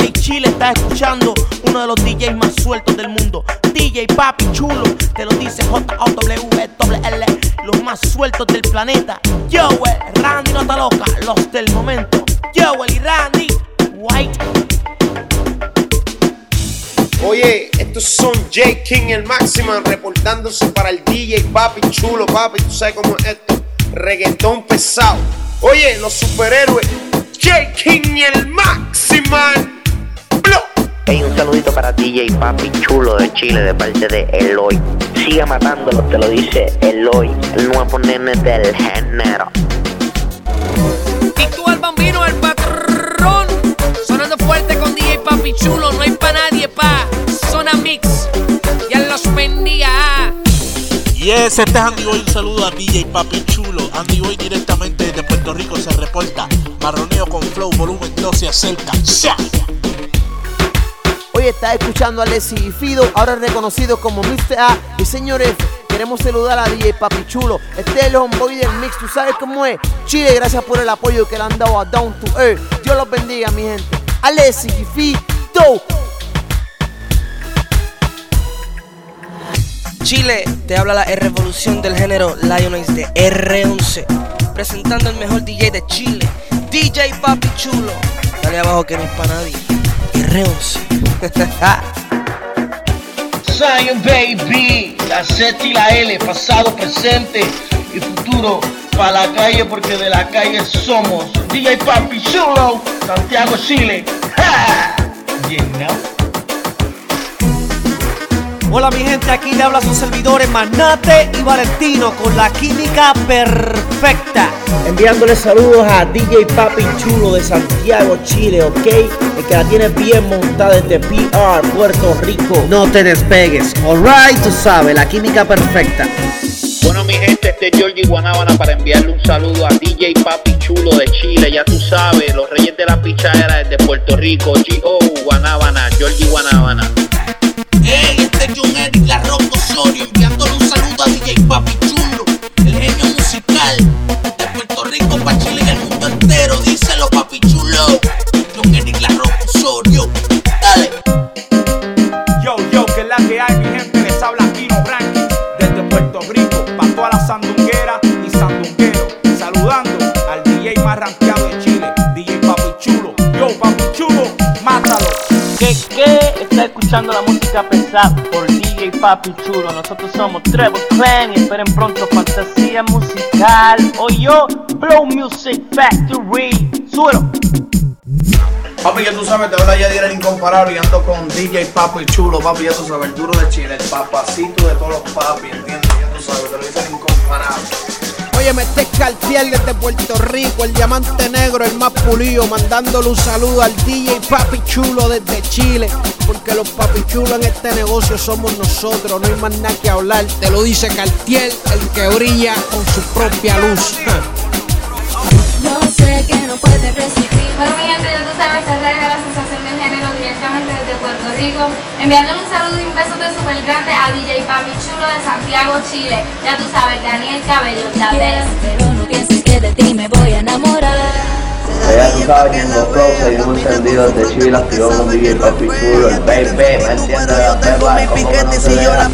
DJ Chile está escuchando uno de los DJs más sueltos del mundo. DJ Papi Chulo, te lo dice J-O-W-L, los más sueltos del planeta. Joel, Randy no está loca, los del momento. Joel y Randy, White. Oye, estos son J King y el Maximan reportándose para el DJ Papi Chulo, papi. Tú sabes cómo es esto. Reggaetón pesado. Oye, los superhéroes. J King y el Maximan. Hey, un saludito para DJ Papi Chulo de Chile de parte de Eloy. Siga matándolo, te lo dice Eloy, el nuevo nene del género. Y tú al bambino, el patrón. Sonando fuerte con DJ Papi Chulo, no hay pa' nadie, pa. Zona Mix. Ya los bendiga. Yes, este es Andy Boy. Un saludo a DJ Papi Chulo. Andy Boy directamente desde Puerto Rico se reporta. Marroneo con Flow, volumen 2 se acerca. ¡Ya! Hoy está escuchando a Leslie Fido, ahora reconocido como Mr. A. Y señores, queremos saludar a DJ Papi Chulo. Este es el homeboy del mix, tú sabes cómo es. Chile, gracias por el apoyo que le han dado a Down to Earth. Dios los bendiga, mi gente. A Leslie y Fido. Chile, te habla la revolución del género Lionice de R11, presentando el mejor DJ de Chile, DJ Papi Chulo. Dale abajo que no es para nadie. R11. Zion Baby, la Z y la L, pasado, presente y futuro, para la calle porque de la calle somos. DJ Papi Chulo, Santiago, Chile. ¡Ja! Hola mi gente, aquí le habla sus servidores Manate y Valentino con la química perfecta. Enviándole saludos a DJ Papi Chulo de Santiago, Chile, ¿ok? El que la tiene bien montada desde PR, Puerto Rico. No te despegues, alright, tú sabes, la química perfecta. Bueno, mi gente, este es Georgie Guanábana para enviarle un saludo a DJ Papi Chulo de Chile. Ya tú sabes, los reyes de la pichadera desde Puerto Rico. G.O. Guanábana, Georgie Guanábana. Enviándole un saludo a DJ Papi Chulo, el genio musical de Puerto Rico para Chile y el mundo entero. Díselo, Papi Chulo. John Eric La Roca Osorio. Dale. Yo, yo, que es la que hay, mi gente, les habla Kino Branqui desde Puerto Rico, para toda la sandunguera y sandunguero, saludando al DJ más rankeado de Chile, DJ Papi Chulo. Yo, Papi. ¿Qué, qué? Está escuchando la música pesada por DJ Papi Chulo. Nosotros somos Trevor Clan y esperen pronto fantasía musical. O yo, Flow Music Factory. Súbelo. Papi, ya tú sabes, te habla Yadir el incomparable y ando con DJ Papi Chulo, papi, ya tú sabes, el duro de Chile, el papacito de todos los papi, ¿entiendes? Oye, me este Cartier desde Puerto Rico, el diamante negro, el más pulido, mandándole un saludo al DJ Papi Chulo desde Chile, porque los papi chulos en este negocio somos nosotros, no hay más nada que hablar. Te lo dice Cartier, el que brilla con su propia luz. No sé que no puedes resistir. Bueno, mi gente, tú sabes, Rico. Enviándole un saludo y un beso de súper grande a DJ Papi Chulo de Santiago, Chile. Ya tú sabes, Daniel Cabello, la vez. Pero no pienses que de ti me voy a enamorar. Ya tú sabes que en los flows seguimos encendidos de Chile, activó con DJ Papi Chulo, el baby, me enciende la perla, como que no se vea.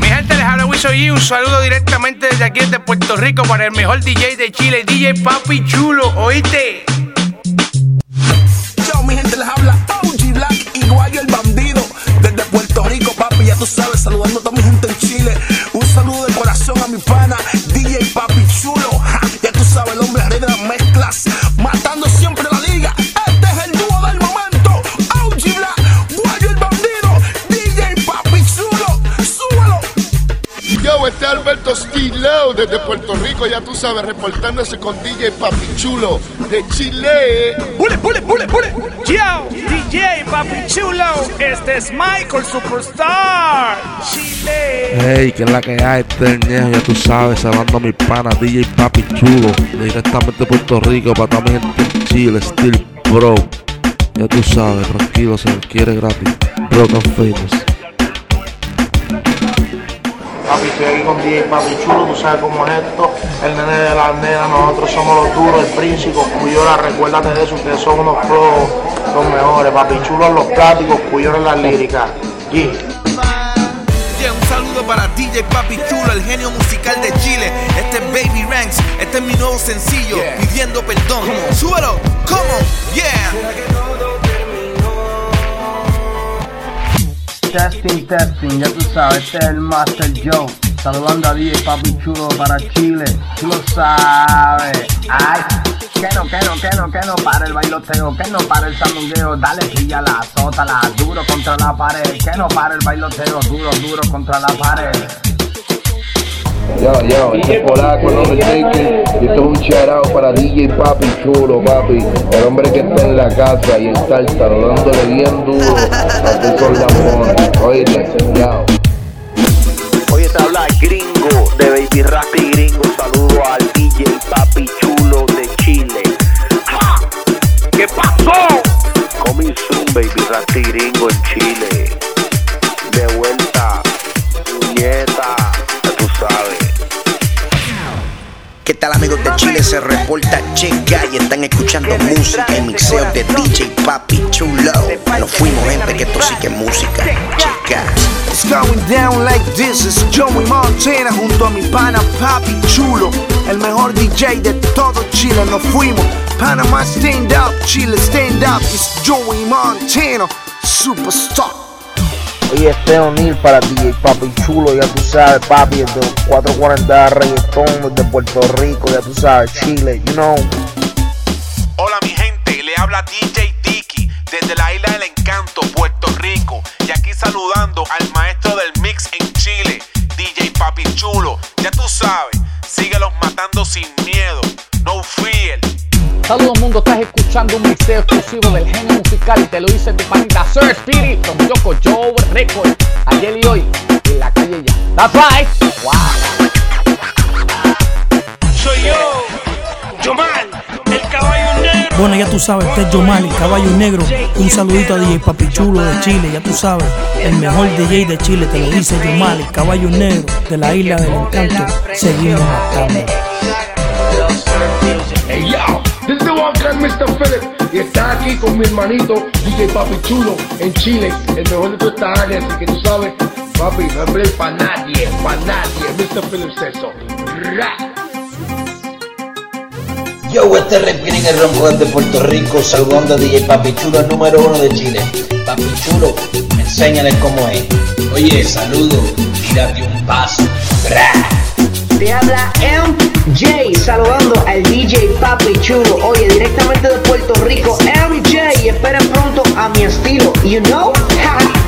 Mi gente, les habla Wiso G. Un saludo directamente desde aquí, desde Puerto Rico, para el mejor DJ de Chile, DJ Papi Chulo. ¿Oíste? Desde Puerto Rico, ya tú sabes, reportándose con DJ Papi Chulo de Chile. ¡Pule, pule, pule, pule! Yo, DJ Papi Chulo, este es Michael Superstar. Chile. Hey, que es la que hay, este es Ñejo, ya tú sabes, saludando a mi pana DJ Papi Chulo, directamente de Puerto Rico, para toda mi gente en Chile, Steel Bro. Ya tú sabes, tranquilo, se quiere gratis. Broken Famous. Papi, estoy aquí con DJ Papi Chulo, tú sabes cómo es esto. El nene de las nenas, nosotros somos los duros, el príncipe, Cuyola, recuérdate de eso, ustedes son unos flojos, los mejores. Papi Chulo en los plásticos, Cuyola en las líricas. Yeah. Yeah, un saludo para DJ Papi Chulo, el genio musical de Chile. Este es Baby Ranks, este es mi nuevo sencillo, pidiendo perdón. Súbelo, come on, yeah. Testing, testing, ya tú sabes, este es el Master Joe. Saludando a DJ Papi Chulo para Chile. Tú lo sabes. Ay, que no, que no, que no, que no para el bailoteo, que no para el sandungueo. Dale, píllala, azótala, duro contra la pared. Que no para el bailoteo, duro, duro contra la pared. Yo, yo, este es polaco, el hombre Taker. Y esto es un shout para DJ Papi Chulo, papi. El hombre que está en la casa y está dándole bien duro a son lambones. Oíste, ya. Oye, te habla gringo de Baby Rasty Gringo. Saludo ¿Qué tal amigos de Chile? Se reporta Checa y están escuchando música y mixeos de DJ Papi Chulo. Nos fuimos gente que esto sí que es música. Checa. It's going down like this, es Joey Montana junto a mi pana Papi Chulo, el mejor DJ de todo Chile, nos fuimos. Panama stand up, Chile stand up, it's Joey Montana, superstar. Oye, este O'Neill para DJ Papi Chulo, ya tú sabes, papi, desde los 440 reggaetón, desde Puerto Rico, ya tú sabes, Chile, you know. Hola mi gente, le habla DJ Tiki desde la isla del encanto, Puerto Rico. Y aquí saludando al maestro del mix en Chile, DJ Papi Chulo. Ya tú sabes, síguelos matando sin miedo. Saludos mundo, estás escuchando un mixeo exclusivo del genio musical y te lo dice tu panita Sir Spirit con Yoko Joe Record. Ayer y hoy en la calle ya. That's right. Wow. Soy yo, Yomal, el caballo negro. Bueno, ya tú sabes, este es Yomali, caballo negro. Un saludito a DJ Papi Chulo de Chile, ya tú sabes. El mejor DJ de Chile, te lo dice Yomali, caballo negro de la isla del encanto. Seguimos matando. Hey yo, one called Mr. Philip y está aquí con mi hermanito DJ Papi Chulo en Chile, el mejor de toda esta área, así que tú sabes, papi, no break para nadie, para nadie, Mr. Phillips eso. Ra. Yo, este es el Ronco desde Puerto Rico, saludando a DJ Papi Chulo, número uno de Chile. Papi Chulo, enséñale cómo es. Oye, saludo, tírate un paso. Te habla MJ saludando al DJ Papi Chulo. Oye, directamente de Puerto Rico, MJ. Esperen pronto a mi estilo. You know?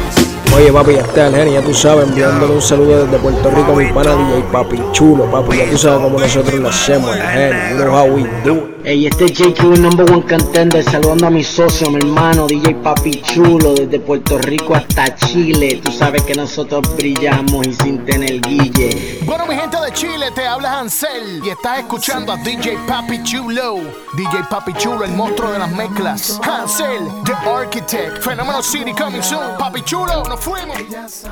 Oye, papi, ya está el genio, ya tú sabes, enviándole un saludo desde Puerto Rico a mi pana DJ Papi Chulo, papi, ya tú sabes cómo nosotros lo hacemos, el genio, you know how we do. Ey, este es JQ, el number one contender, saludando a mi socio, mi hermano DJ Papi Chulo, desde Puerto Rico hasta Chile. Tú sabes que nosotros brillamos y sin tener guille. Bueno, mi gente de Chile, te habla Hansel y estás escuchando a DJ Papi Chulo. DJ Papi Chulo, el monstruo de las mezclas. Hansel, The Architect, Fenómeno City coming soon. Papi Chulo, fuimos.